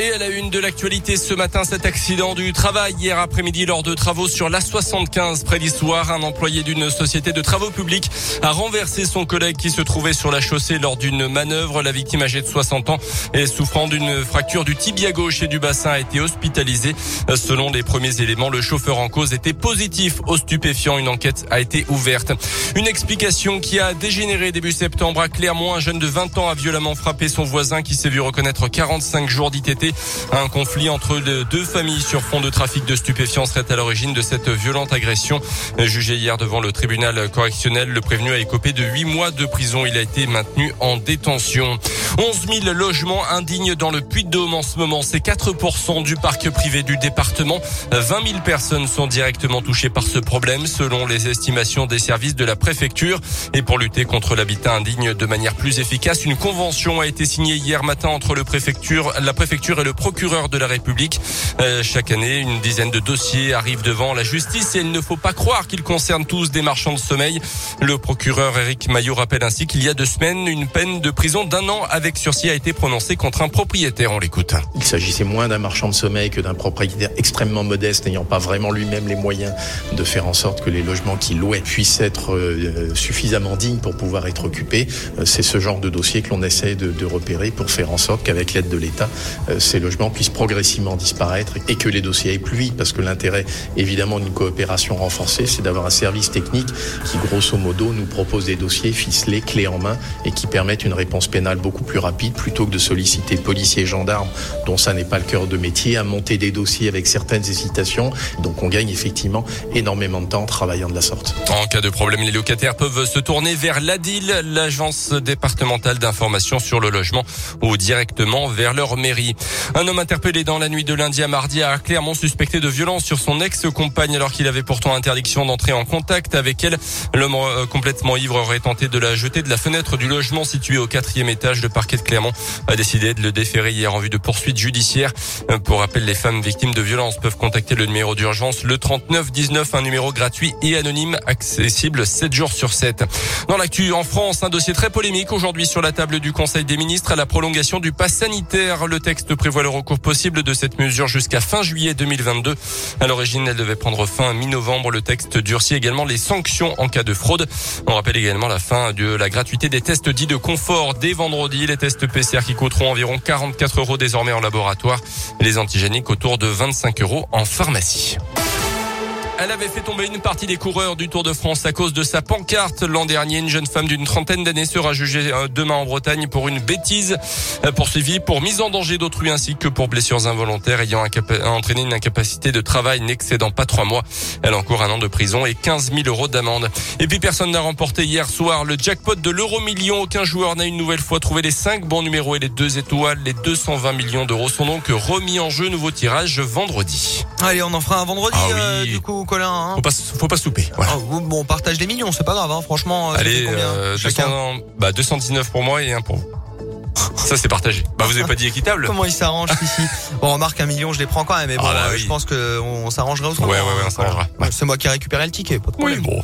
Et à la une de l'actualité ce matin, cet accident du travail hier après-midi lors de travaux sur l'A75 près d'Histoire. Un employé d'une société de travaux publics a renversé son collègue qui se trouvait sur la chaussée lors d'une manœuvre. La victime âgée de 60 ans et souffrant d'une fracture du tibia gauche et du bassin a été hospitalisée. Selon les premiers éléments, le chauffeur en cause était positif au stupéfiant. Une enquête a été ouverte. Une explication qui a dégénéré début septembre à Clermont. Un jeune de 20 ans a violemment frappé son voisin qui s'est vu reconnaître 45 jours d'ITT. Un conflit entre deux familles sur fond de trafic de stupéfiants serait à l'origine de cette violente agression. Jugé hier devant le tribunal correctionnel, le prévenu a écopé de huit mois de prison. Il a été maintenu en détention. 11 000 logements indignes dans le Puy-de-Dôme en ce moment. C'est 4% du parc privé du département. 20 000 personnes sont directement touchées par ce problème selon les estimations des services de la préfecture. Et pour lutter contre l'habitat indigne de manière plus efficace, une convention a été signée hier matin entre le la préfecture et le procureur de la République. Euh, chaque année, une dizaine de dossiers arrivent devant la justice et il ne faut pas croire qu'ils concernent tous des marchands de sommeil. Le procureur Éric Maillot rappelle ainsi qu'il y a deux semaines, une peine de prison d'un an avec sursis a été prononcée contre un propriétaire. On l'écoute. Il s'agissait moins d'un marchand de sommeil que d'un propriétaire extrêmement modeste, n'ayant pas vraiment lui-même les moyens de faire en sorte que les logements qu'il louait puissent être euh, suffisamment dignes pour pouvoir être occupés. Euh, c'est ce genre de dossier que l'on essaie de, repérer pour faire en sorte qu'avec l'aide de l'État, ces logements puissent progressivement disparaître et que les dossiers aillent plus vite. Parce que l'intérêt, évidemment, d'une coopération renforcée, c'est d'avoir un service technique qui, grosso modo, nous propose des dossiers ficelés, clés en main et qui permettent une réponse pénale beaucoup plus rapide plutôt que de solliciter policiers et gendarmes, dont ça n'est pas le cœur de métier, à monter des dossiers avec certaines hésitations. Donc on gagne effectivement énormément de temps en travaillant de la sorte. En cas de problème, les locataires peuvent se tourner vers l'ADIL, l'agence départementale d'information sur le logement, ou directement vers leur mairie. Un homme interpellé dans la nuit de lundi à mardi a clairement suspecté de violence sur son ex-compagne alors qu'il avait pourtant interdiction d'entrer en contact avec elle. L'homme euh, complètement ivre aurait tenté de la jeter de la fenêtre du logement situé au quatrième étage de parquet de Clermont a décidé de le déférer hier en vue de poursuites judiciaires. Euh, pour rappel, les femmes victimes de violences peuvent contacter le numéro d'urgence le 39 19, un numéro gratuit et anonyme accessible 7 jours sur 7. Dans l'actu en France, un dossier très polémique aujourd'hui sur la table du Conseil des ministres à la prolongation du pass sanitaire. Le texte prévoit le recours possible de cette mesure jusqu'à fin juillet 2022. À l'origine, elle devait prendre fin mi-novembre. Le texte durcit également les sanctions en cas de fraude. On rappelle également la fin de la gratuité des tests dits de confort dès vendredi. Les tests PCR qui coûteront environ 44 euros désormais en laboratoire. Les antigéniques autour de 25 euros en pharmacie. Elle avait fait tomber une partie des coureurs du Tour de France à cause de sa pancarte. L'an dernier, une jeune femme d'une trentaine d'années sera jugée euh, demain en Bretagne pour une bêtise euh, poursuivie pour mise en danger d'autrui ainsi que pour blessures involontaires ayant entraîné une incapacité de travail n'excédant pas trois mois. Elle encourt un an de prison et 15 000 euros d'amende. Et puis personne n'a remporté hier soir le jackpot de l'euro million. Aucun joueur n'a une nouvelle fois trouvé les cinq bons numéros et les deux étoiles. Les 220 millions d'euros sont donc remis en jeu. Nouveau tirage vendredi. Allez, on en fera un vendredi Ah oui. euh, du coup, Colin. hein. Faut pas, faut pas souper. Voilà. Ah, bon, on partage des millions, c'est pas grave, hein, franchement. euh, Allez, combien, euh, chacun 200, bah 219 pour moi et un pour vous. Ça c'est partagé. Bah vous avez pas dit équitable Comment ils s'arrangent ici Bon, remarque un million, je les prends quand même. Mais bon, Ah, bah euh, oui. je pense qu'on s'arrangerait Ouais autrement. ouais ouais, on hein, s'arrangera. C'est moi qui ai récupéré le ticket, pas de Oui problème. bon.